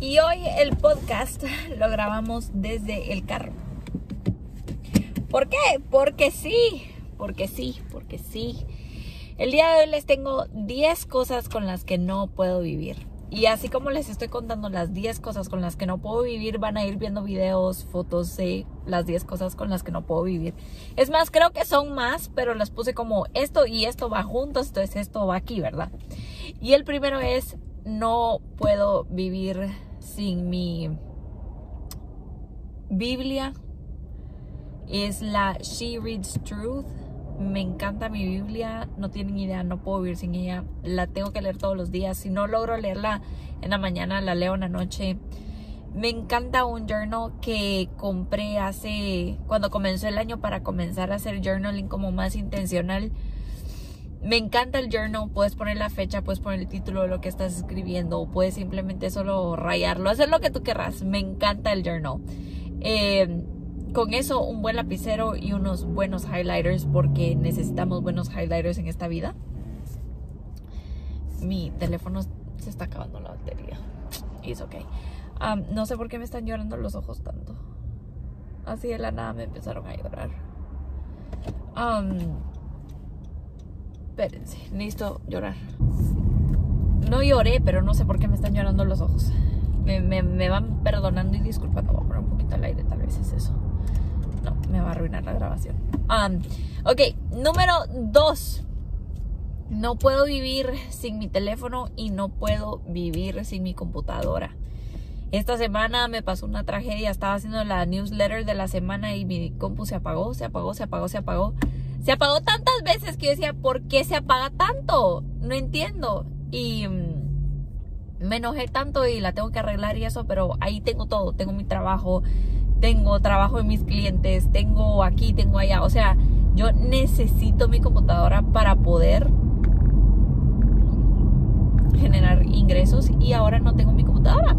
y hoy el podcast lo grabamos desde el carro. ¿Por qué? Porque sí, porque sí, porque sí. El día de hoy les tengo 10 cosas con las que no puedo vivir. Y así como les estoy contando las 10 cosas con las que no puedo vivir, van a ir viendo videos, fotos de las 10 cosas con las que no puedo vivir. Es más, creo que son más, pero las puse como esto y esto va juntos, entonces esto va aquí, ¿verdad? Y el primero es, no puedo vivir sin mi Biblia. Es la She Reads Truth me encanta mi Biblia, no tienen idea, no puedo vivir sin ella. La tengo que leer todos los días. Si no logro leerla en la mañana, la leo en la noche. Me encanta un journal que compré hace cuando comenzó el año para comenzar a hacer journaling como más intencional. Me encanta el journal, puedes poner la fecha, puedes poner el título de lo que estás escribiendo, puedes simplemente solo rayarlo, hacer lo que tú querrás. Me encanta el journal. Eh, con eso un buen lapicero y unos buenos highlighters porque necesitamos buenos highlighters en esta vida. Mi teléfono se está acabando la batería. Y es ok. no sé por qué me están llorando los ojos tanto. Así de la nada me empezaron a llorar. Espérense, necesito llorar. No lloré, pero no sé por qué me están llorando los ojos. Me, van perdonando y disculpando. Voy a poner un poquito al aire, tal vez es eso. No, me va a arruinar la grabación. Um, ok, número dos. No puedo vivir sin mi teléfono y no puedo vivir sin mi computadora. Esta semana me pasó una tragedia. Estaba haciendo la newsletter de la semana y mi compu se apagó, se apagó, se apagó. Se apagó tantas veces que yo decía, ¿por qué se apaga tanto? No entiendo. Y mm, me enojé tanto y la tengo que arreglar y eso, pero ahí tengo todo. Tengo mi trabajo, tengo trabajo en mis clientes, tengo aquí, tengo allá. O sea, yo necesito mi computadora para poder generar ingresos y ahora no tengo mi computadora.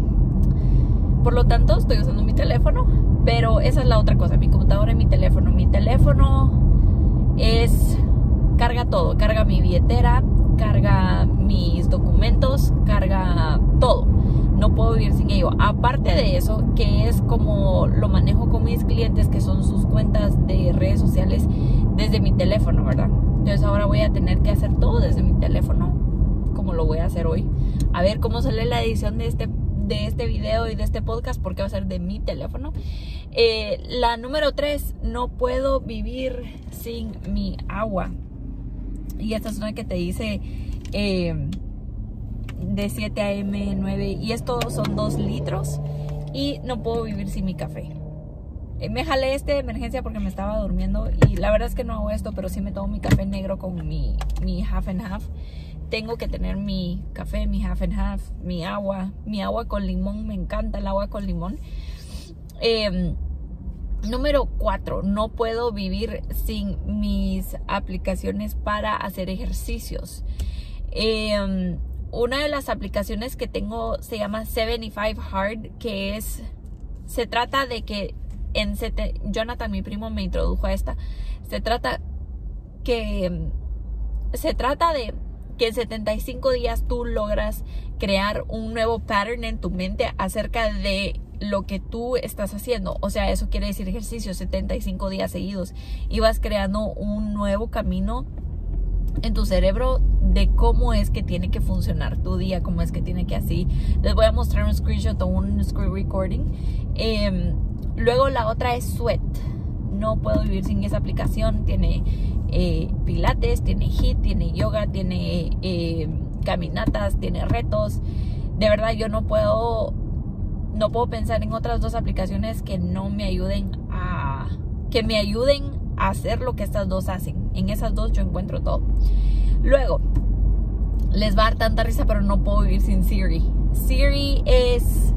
Por lo tanto, estoy usando mi teléfono, pero esa es la otra cosa, mi computadora y mi teléfono. Mi teléfono todo, carga mi billetera, carga mis documentos, carga todo no puedo vivir sin ello. Aparte de eso, que es como lo manejo con mis clientes, que son sus cuentas de redes sociales desde mi teléfono, ¿verdad? Entonces ahora voy a tener que hacer todo desde mi teléfono, como lo voy a hacer hoy. A ver cómo sale la edición de este de este video y de este podcast porque va a ser de mi teléfono. Eh, la número tres, no puedo vivir sin mi agua. Y esta es una que te dice eh, de 7 a.m., 9 y esto son 2 litros y no puedo vivir sin mi café. Eh, me jalé este de emergencia porque me estaba durmiendo y la verdad es que no hago esto, pero sí me tomo mi café negro con mi, mi half and half. Tengo que tener mi café, mi half and half, mi agua, mi agua con limón, me encanta el agua con limón. Em, número 4, no puedo vivir sin mis aplicaciones para hacer ejercicios. Eh, una de las aplicaciones que tengo se llama 75 Hard, que es, se trata de que en Jonathan, mi primo, me introdujo a esta. Se trata que, se trata de que en 75 días tú logras crear un nuevo pattern en tu mente acerca de lo que tú estás haciendo. O sea, eso quiere decir ejercicio 75 días seguidos. Y vas creando un nuevo camino en tu cerebro de cómo es que tiene que funcionar tu día, cómo es que tiene que así. Les voy a mostrar un screenshot o un screen recording. Em, luego la otra es Sweat. No puedo vivir sin esa aplicación. Tiene eh, pilates, tiene hit, tiene yoga, tiene eh, caminatas, tiene retos. De verdad yo no puedo, no puedo pensar en otras dos aplicaciones que no me ayuden a, que me ayuden a hacer lo que estas dos hacen en esas dos yo encuentro todo. Luego, les va a dar tanta risa, pero no puedo vivir sin Siri. Siri es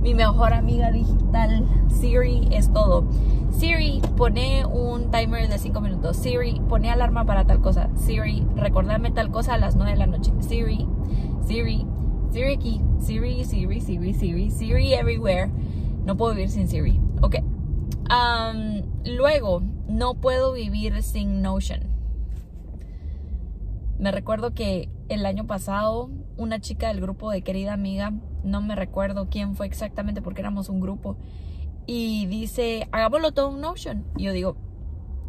mi mejor amiga digital. Siri es todo. Siri, pone un timer de 5 minutos. Siri, pone alarma para tal cosa. Siri, recordame tal cosa a las 9 de la noche. Siri, Siri, Siri aquí. Siri, Siri, Siri, Siri, Siri everywhere. No puedo vivir sin Siri. Ok. Um, luego, no puedo vivir sin Notion. Me recuerdo que el año pasado una chica del grupo de querida amiga, no me recuerdo quién fue exactamente porque éramos un grupo, y dice, hagámoslo todo en Notion. Y yo digo,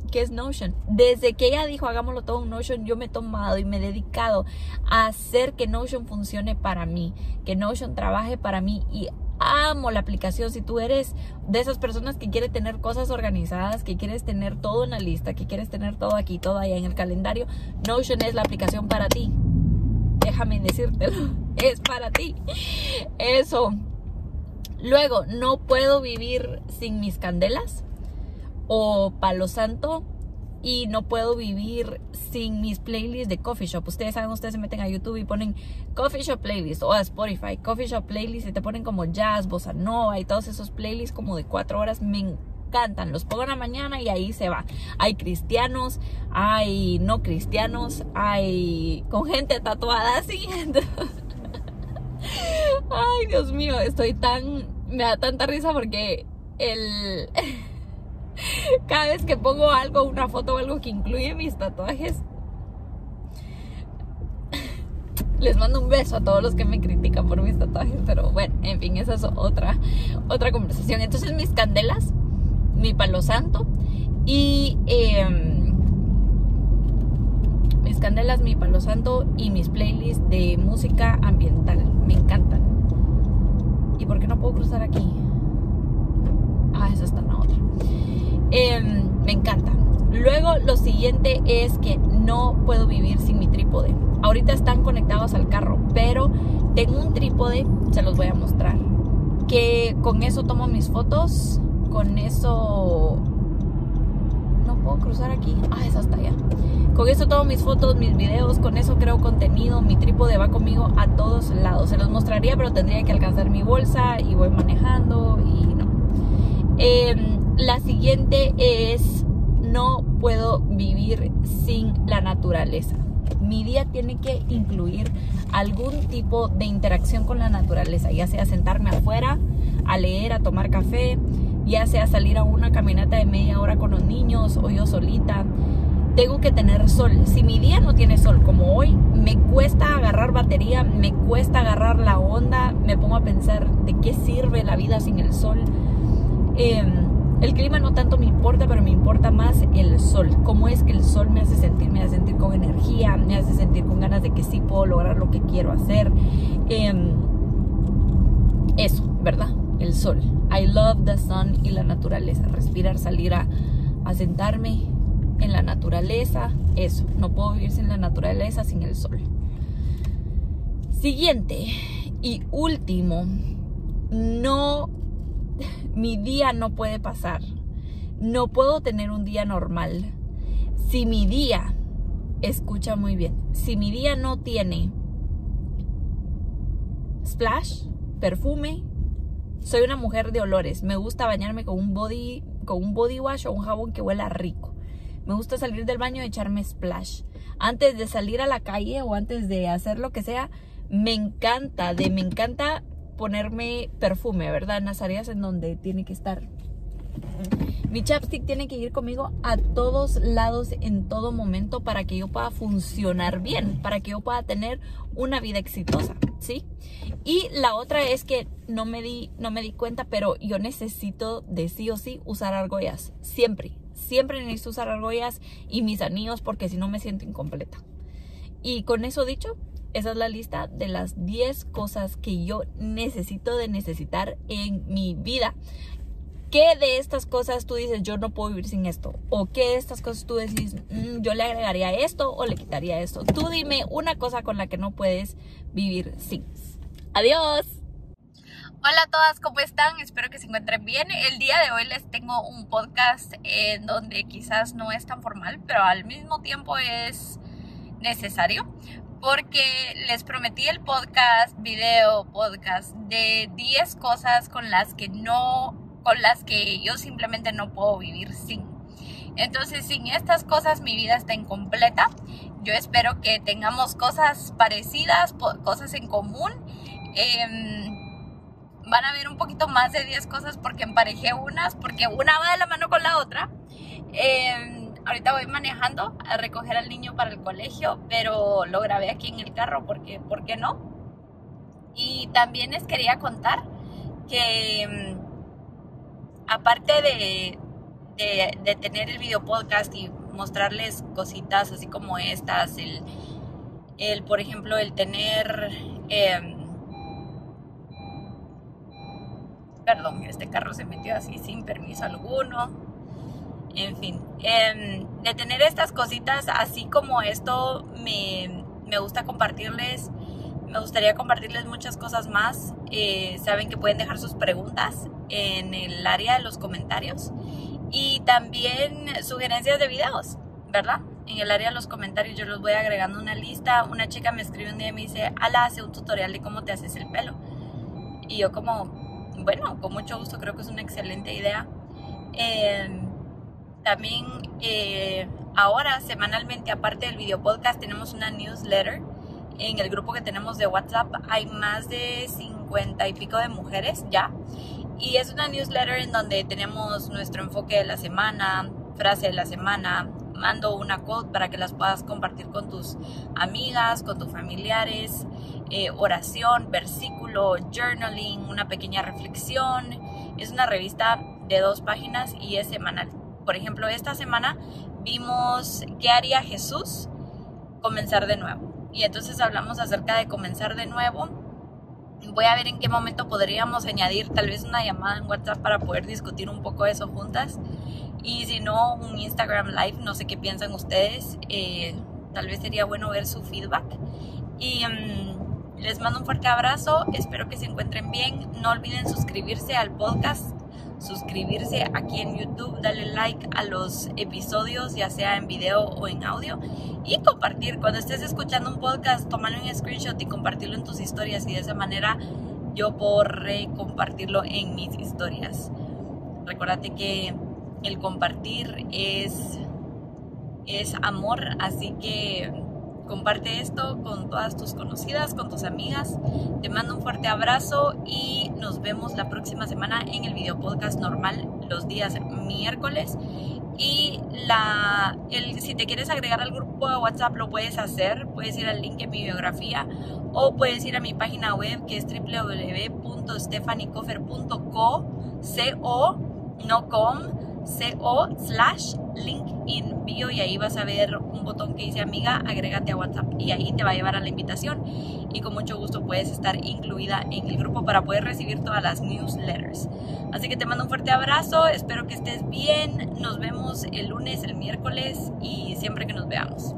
¿qué es Notion? Desde que ella dijo, hagámoslo todo en Notion, yo me he tomado y me he dedicado a hacer que Notion funcione para mí, que Notion trabaje para mí y amo la aplicación. Si tú eres de esas personas que quiere tener cosas organizadas, que quieres tener todo en la lista, que quieres tener todo aquí, todo allá en el calendario, Notion es la aplicación para ti. Déjame decírtelo, es para ti. Eso. Luego, no puedo vivir sin mis candelas o palo santo y no puedo vivir sin mis playlists de coffee shop. Ustedes saben, ustedes se meten a YouTube y ponen coffee shop playlist o a Spotify, coffee shop playlist y te ponen como jazz, bossa nova y todos esos playlists como de cuatro horas. Me encantan. Los pongo en la mañana y ahí se va. Hay cristianos, hay no cristianos, hay con gente tatuada así. Ay, Dios mío, estoy tan. Me da tanta risa porque el. cada vez que pongo algo, una foto o algo que incluye mis tatuajes, les mando un beso a todos los que me critican por mis tatuajes, pero bueno, en fin, esa es otra, otra conversación. Entonces mis candelas, mi palo santo y em, mis candelas, mi palo santo y mis playlists de música ambiental, me encantan. ¿Y por qué no puedo cruzar aquí? Ah, esa está en la otra. Em, me encanta. Luego lo siguiente es que no puedo vivir sin mi trípode. Ahorita están conectados al carro, pero tengo un trípode, se los voy a mostrar. Que con eso tomo mis fotos, con eso... No puedo cruzar aquí. Ah, es hasta allá. Con eso tomo mis fotos, mis videos, con eso creo contenido. Mi trípode va conmigo a todos lados. Se los mostraría, pero tendría que alcanzar mi bolsa y voy manejando y no. Eh, la siguiente es, no puedo vivir sin la naturaleza. Mi día tiene que incluir algún tipo de interacción con la naturaleza, ya sea sentarme afuera, a leer, a tomar café, ya sea salir a una caminata de media hora con los niños o yo solita. Tengo que tener sol. Si mi día no tiene sol como hoy, me cuesta agarrar batería, me cuesta agarrar la onda, me pongo a pensar de qué sirve la vida sin el sol. Eh, el clima no tanto me importa, pero me importa más el sol. Cómo es que el sol me hace sentir, me hace sentir con energía, me hace sentir con ganas de que sí puedo lograr lo que quiero hacer. Em, eso, ¿verdad? El sol. I love the sun y la naturaleza. Respirar, salir a, a sentarme en la naturaleza. Eso, no puedo vivir sin la naturaleza, sin el sol. Siguiente y último, no mi día no puede pasar. No puedo tener un día normal. Si mi día, escucha muy bien, si mi día no tiene splash, perfume, soy una mujer de olores. Me gusta bañarme con un body, con un body wash o un jabón que huela rico. Me gusta salir del baño y echarme splash. Antes de salir a la calle o antes de hacer lo que sea, me encanta, de me encanta ponerme perfume, ¿verdad? En las áreas en donde tiene que estar. Mi chapstick tiene que ir conmigo a todos lados en todo momento para que yo pueda funcionar bien, para que yo pueda tener una vida exitosa, ¿sí? Y la otra es que no me di, no me di cuenta, pero yo necesito de sí o sí usar argollas, siempre, siempre necesito usar argollas y mis anillos porque si no me siento incompleta. Y con eso dicho, esa es la lista de las 10 cosas que yo necesito de necesitar en mi vida. ¿Qué de estas cosas tú dices, yo no puedo vivir sin esto? ¿O qué de estas cosas tú decís, mm, yo le agregaría esto o le quitaría esto? Tú dime una cosa con la que no puedes vivir sin. Adiós. Hola a todas, ¿cómo están? Espero que se encuentren bien. El día de hoy les tengo un podcast en donde quizás no es tan formal, pero al mismo tiempo es necesario porque les prometí el podcast, video, podcast de 10 cosas con las que no, con las que yo simplemente no puedo vivir sin. Entonces, sin estas cosas mi vida está incompleta. Yo espero que tengamos cosas parecidas, cosas en común. Em, van a ver un poquito más de 10 cosas porque emparejé unas, porque una va de la mano con la otra. Eh, ahorita voy manejando a recoger al niño para el colegio, pero lo grabé aquí en el carro porque, ¿por qué no? Y también les quería contar que mm, aparte de, de, tener el video podcast y mostrarles cositas así como estas, el, el por ejemplo, el tener... Em, perdón, este carro se metió así sin permiso alguno. En fin, em, de tener estas cositas así como esto, me, me gusta compartirles me gustaría compartirles muchas cosas más. Eh, saben que pueden dejar sus preguntas en el área de los comentarios y también sugerencias de videos, ¿verdad? En el área de los comentarios yo los voy agregando una lista. Una chica me escribe un día y me dice, ala, hace un tutorial de cómo te haces el pelo. Y yo como, bueno, con mucho gusto, creo que es una excelente idea. Em, también eh, ahora, semanalmente, aparte del video podcast, tenemos una newsletter en el grupo que tenemos de WhatsApp hay más de 50 y pico de mujeres ya. Y es una newsletter en donde tenemos nuestro enfoque de la semana, frase de la semana, mando una quote para que las puedas compartir con tus amigas, con tus familiares, eh, oración, versículo, journaling, una pequeña reflexión. Es una revista de dos páginas y es semanal. Por ejemplo, esta semana vimos qué haría Jesús comenzar de nuevo y entonces hablamos acerca de comenzar de nuevo. Voy a ver en qué momento podríamos añadir tal vez una llamada en WhatsApp para poder discutir un poco eso juntas. Y si no, un Instagram Live, no sé qué piensan ustedes. Eh, tal vez sería bueno ver su feedback. Y mm, les mando un fuerte abrazo, espero que se encuentren bien. No olviden suscribirse al podcast suscribirse aquí en YouTube, darle like a los episodios, ya sea en video o en audio, y compartir. Cuando estés escuchando un podcast, tómale un screenshot y compartirlo en tus historias, y de esa manera yo podré compartirlo en mis historias. Recuérdate que el compartir es, es amor, así que Comparte esto con todas tus conocidas, con tus amigas. Te mando un fuerte abrazo y nos vemos la próxima semana en el video podcast normal los días miércoles. Y la, si te quieres agregar al grupo de WhatsApp lo puedes hacer, puedes ir al link en mi biografía o puedes ir a mi página web que es www.stefanicofer.co, no com, co slash link in bio y ahí vas a ver un botón que dice amiga, agrégate a WhatsApp y ahí te va a llevar a la invitación y con mucho gusto puedes estar incluida en el grupo para poder recibir todas las newsletters. Así que te mando un fuerte abrazo, espero que estés bien, nos vemos el lunes, el miércoles y siempre que nos veamos.